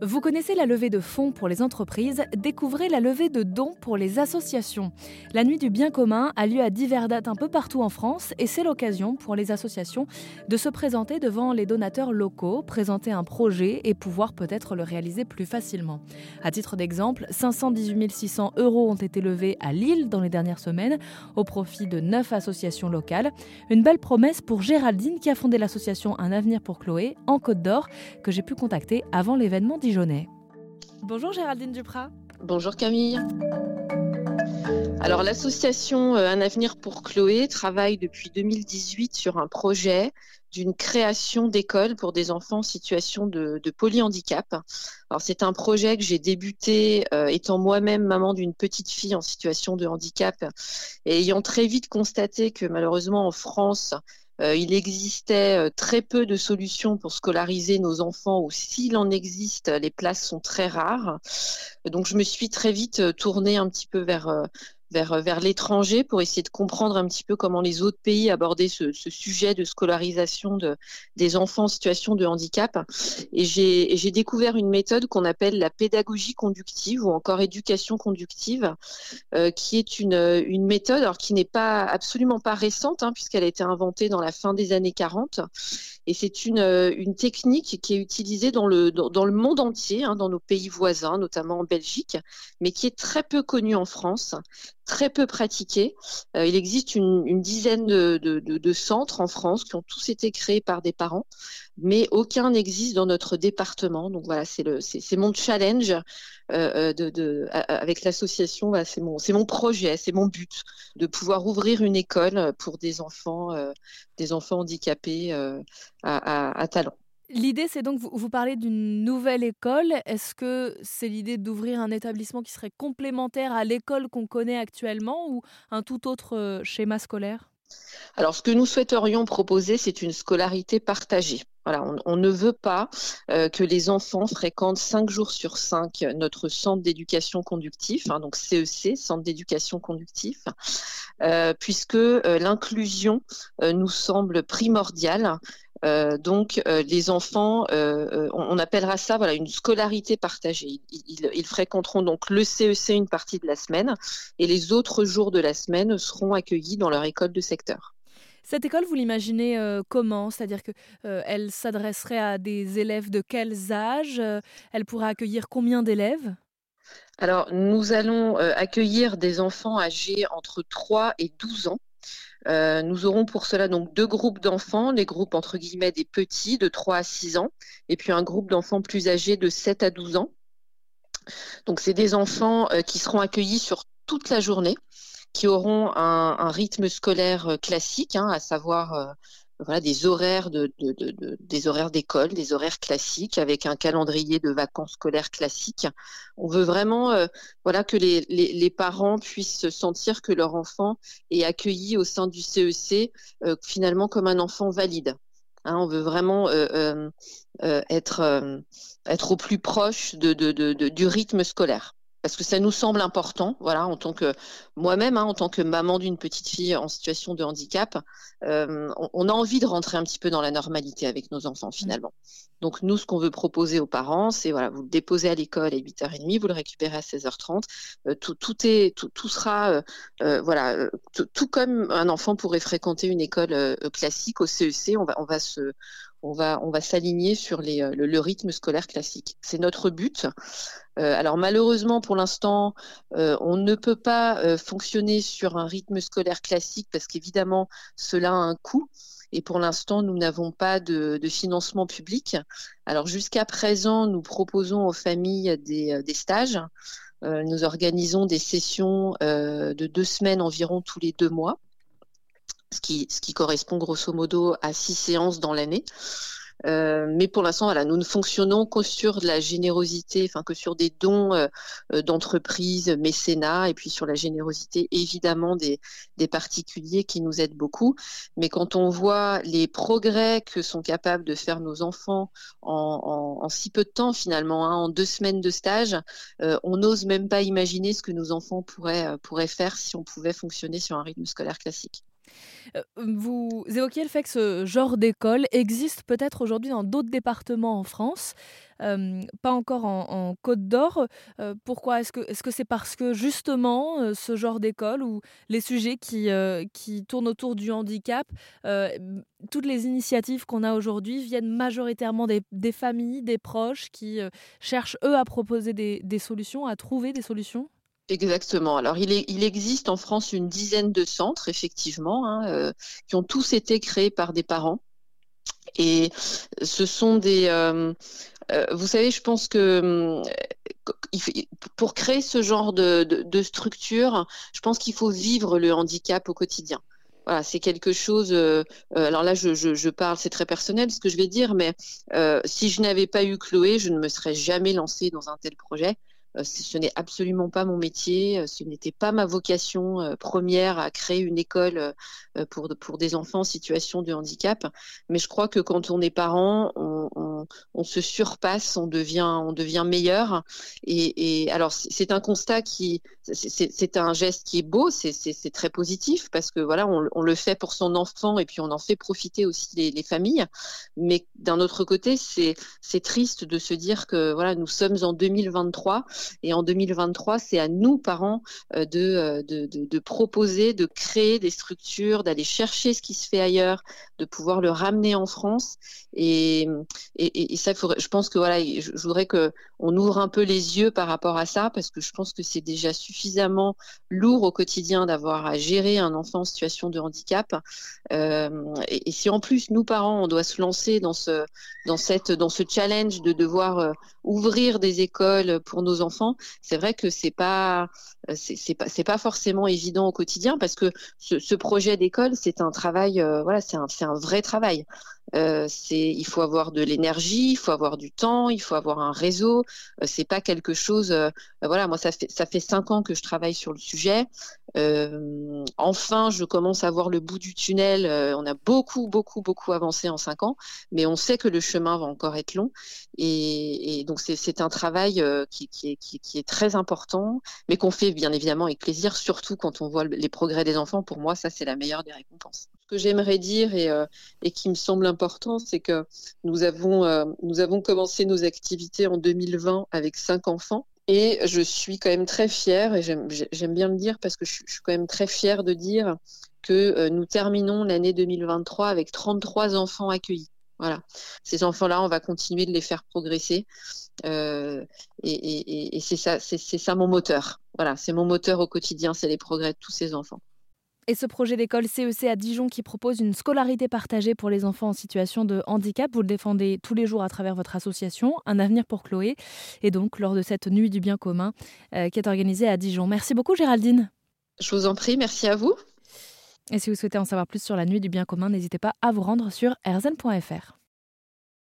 Vous connaissez la levée de fonds pour les entreprises, découvrez la levée de dons pour les associations. La nuit du bien commun a lieu à divers dates un peu partout en France et c'est l'occasion pour les associations de se présenter devant les donateurs locaux, présenter un projet et pouvoir peut-être le réaliser plus facilement. À titre d'exemple, 518 600 euros ont été levés à Lille dans les dernières semaines au profit de neuf associations locales. Une belle promesse pour Géraldine qui a fondé l'association Un avenir pour Chloé en Côte d'Or que j'ai pu contacter avant l'événement Bonjour Géraldine Duprat. Bonjour Camille. Alors l'association euh, Un avenir pour Chloé travaille depuis 2018 sur un projet d'une création d'écoles pour des enfants en situation de, polyhandicap. Alors c'est un projet que j'ai débuté euh, étant moi-même maman d'une petite fille en situation de handicap et ayant très vite constaté que malheureusement en France euh, il existait euh, très peu de solutions pour scolariser nos enfants, ou s'il en existe, les places sont très rares. Donc je me suis très vite euh, tournée un petit peu vers vers, vers l'étranger pour essayer de comprendre un petit peu comment les autres pays abordaient ce, ce sujet de scolarisation de, des enfants en situation de handicap. Et j'ai découvert une méthode qu'on appelle la pédagogie conductive ou encore éducation conductive, euh, qui est une, une méthode alors, qui n'est pas absolument pas récente, hein, puisqu'elle a été inventée dans la fin des années 40. Et c'est une, une technique qui est utilisée dans le, dans, dans le monde entier, hein, dans nos pays voisins, notamment en Belgique, mais qui est très peu connue en France très peu pratiqué. Euh, il existe une, dizaine de, centres en France qui ont tous été créés par des parents, mais aucun n'existe dans notre département. Donc voilà, c'est mon challenge euh, euh, avec l'association. c'est mon, c'est mon projet, c'est mon but de pouvoir ouvrir une école pour des enfants, des enfants handicapés à talent. L'idée, c'est donc, vous, parlez d'une nouvelle école. Est-ce que c'est l'idée d'ouvrir un établissement qui serait complémentaire à l'école qu'on connaît actuellement ou un tout autre euh, schéma scolaire? Alors, ce que nous souhaiterions proposer, c'est une scolarité partagée. Voilà, on, ne veut pas euh, que les enfants fréquentent cinq jours sur cinq notre centre d'éducation conductif, hein, donc CEC, centre d'éducation conductif, euh, puisque l'inclusion nous semble primordiale euh, donc euh, les enfants, euh, on, appellera ça voilà une scolarité partagée. Ils, fréquenteront donc le CEC e une partie de la semaine et les autres jours de la semaine seront accueillis dans leur école de secteur. Cette école, vous l'imaginez comment? C'est-à-dire que elle s'adresserait à des élèves de quels âges? Elle pourrait accueillir combien d'élèves? Alors, nous allons accueillir des enfants âgés entre 3 et 12 ans. Euh, nous aurons pour cela donc deux groupes d'enfants, les groupes entre guillemets des petits de 3 à 6 ans, et puis un groupe d'enfants plus âgés de 7 à 12 ans. Donc c'est des enfants euh, qui seront accueillis sur toute la journée, qui auront un, rythme scolaire euh, classique, hein, à savoir voilà des horaires de, des horaires d'école, des horaires classiques avec un calendrier de vacances scolaires classiques. On veut vraiment euh, voilà que les, les, parents puissent se sentir que leur enfant est accueilli au sein du CEC e euh, finalement comme un enfant valide. Hein, on veut vraiment euh, être être au plus proche du rythme scolaire parce que ça nous semble important, voilà, en tant que moi-même, hein, en tant que maman d'une petite fille en situation de handicap, euh, on, a envie de rentrer un petit peu dans la normalité avec nos enfants finalement. Donc nous, ce qu'on veut proposer aux parents, c'est voilà, vous le déposez à l'école à 8h30, vous le récupérez à 16h30, euh, tout, tout, est, tout, tout sera, euh, voilà, tout comme un enfant pourrait fréquenter une école classique au CEC, e on va, on va se on va, on va s'aligner sur les, euh, le, rythme scolaire classique. C'est notre but. Euh, alors malheureusement, pour l'instant, euh, on ne peut pas fonctionner sur un rythme scolaire classique parce qu'évidemment, cela a un coût. Et pour l'instant, nous n'avons pas de, financement public. Alors jusqu'à présent, nous proposons aux familles des, des stages. nous organisons des sessions de deux semaines environ tous les deux mois ce qui, ce qui correspond grosso modo à six séances dans l'année. Euh, mais pour l'instant, voilà, nous ne fonctionnons que sur de la générosité, enfin que sur des dons euh, euh, d'entreprises, mécénat, et puis sur la générosité évidemment des, des particuliers qui nous aident beaucoup. Mais quand on voit les progrès que sont capables de faire nos enfants en, en, si peu de temps finalement, hein, en deux semaines de stage, on n'ose même pas imaginer ce que nos enfants pourraient, pourraient faire si on pouvait fonctionner sur un rythme scolaire classique. Euh, vous évoquiez le fait que ce genre d'école existe peut-être aujourd'hui dans d'autres départements en France, euh, pas encore en, Côte d'Or. Euh, pourquoi Est-ce que c'est -ce parce que justement ce genre d'école ou les sujets qui, qui tournent autour du handicap, toutes les initiatives qu'on a aujourd'hui viennent majoritairement des, familles, des proches qui cherchent eux à proposer des solutions, à trouver des solutions? Exactement. Alors, il, existe en France une dizaine de centres, effectivement, hein, euh, qui ont tous été créés par des parents. Et ce sont des... Euh, euh, vous savez, je pense que pour créer ce genre de, structure, je pense qu'il faut vivre le handicap au quotidien. Voilà, c'est quelque chose. alors là, je parle, c'est très personnel ce que je vais dire, mais si je n'avais pas eu Chloé, je ne me serais jamais lancée dans un tel projet. Euh, ce n'est absolument pas mon métier, euh, ce n'était pas ma vocation euh, première à créer une école pour, des enfants en situation de handicap. Mais je crois que quand on est parent, on, se surpasse, on devient, on devient meilleur. Et, alors c'est un constat qui, c'est un geste qui est beau, c'est très positif parce que voilà, on, on, le fait pour son enfant et puis on en fait profiter aussi les, les familles. Mais d'un autre côté, c'est triste de se dire que voilà, nous sommes en 2023 et en 2023, c'est à nous, parents, euh, euh, de, de, de, proposer, de créer des structures, d'aller chercher ce qui se fait ailleurs, de pouvoir le ramener en France. Et, et ça, je pense que voilà, je, voudrais que on ouvre un peu les yeux par rapport à ça, parce que je pense que c'est déjà suffisamment lourd au quotidien d'avoir à gérer un enfant en situation de handicap. Euh, et, si en plus nous parents, on doit se lancer dans ce dans cette dans ce challenge de devoir euh, ouvrir des écoles pour nos enfants, c'est vrai que c'est pas c'est pas c'est pas forcément évident au quotidien parce que ce, projet d'école c'est un travail euh, voilà c'est un c'est un vrai travail. Euh, c'est il faut avoir de l'énergie, il faut avoir du temps, il faut avoir un réseau. Euh, c'est pas quelque chose. Euh, voilà, moi ça fait ça fait cinq ans que je travaille sur le sujet. Euh, enfin, je commence à voir le bout du tunnel. on a beaucoup beaucoup beaucoup avancé en cinq ans, mais on sait que le chemin va encore être long. Et, et donc c'est un travail qui, qui, est, qui, qui, est très important, mais qu'on fait bien évidemment avec plaisir, surtout quand on voit les progrès des enfants. Pour moi, ça c'est la meilleure des récompenses. Que j'aimerais dire et, et qui me semble important, c'est que nous avons, euh, nous avons commencé nos activités en 2020 avec cinq enfants. Et je suis quand même très fière, et j'aime bien le dire parce que je, suis quand même très fière de dire que euh, nous terminons l'année 2023 avec 33 enfants accueillis. Voilà. Ces enfants-là, on va continuer de les faire progresser. Euh, et, et, et c'est ça, c'est ça mon moteur. Voilà, c'est mon moteur au quotidien, c'est les progrès de tous ces enfants. Et ce projet d'école CEC e à Dijon qui propose une scolarité partagée pour les enfants en situation de handicap, vous le défendez tous les jours à travers votre association, Un avenir pour Chloé, et donc lors de cette nuit du bien commun euh, qui est organisée à Dijon. Merci beaucoup Géraldine. Je vous en prie, merci à vous. Et si vous souhaitez en savoir plus sur la nuit du bien commun, n'hésitez pas à vous rendre sur rzn.fr.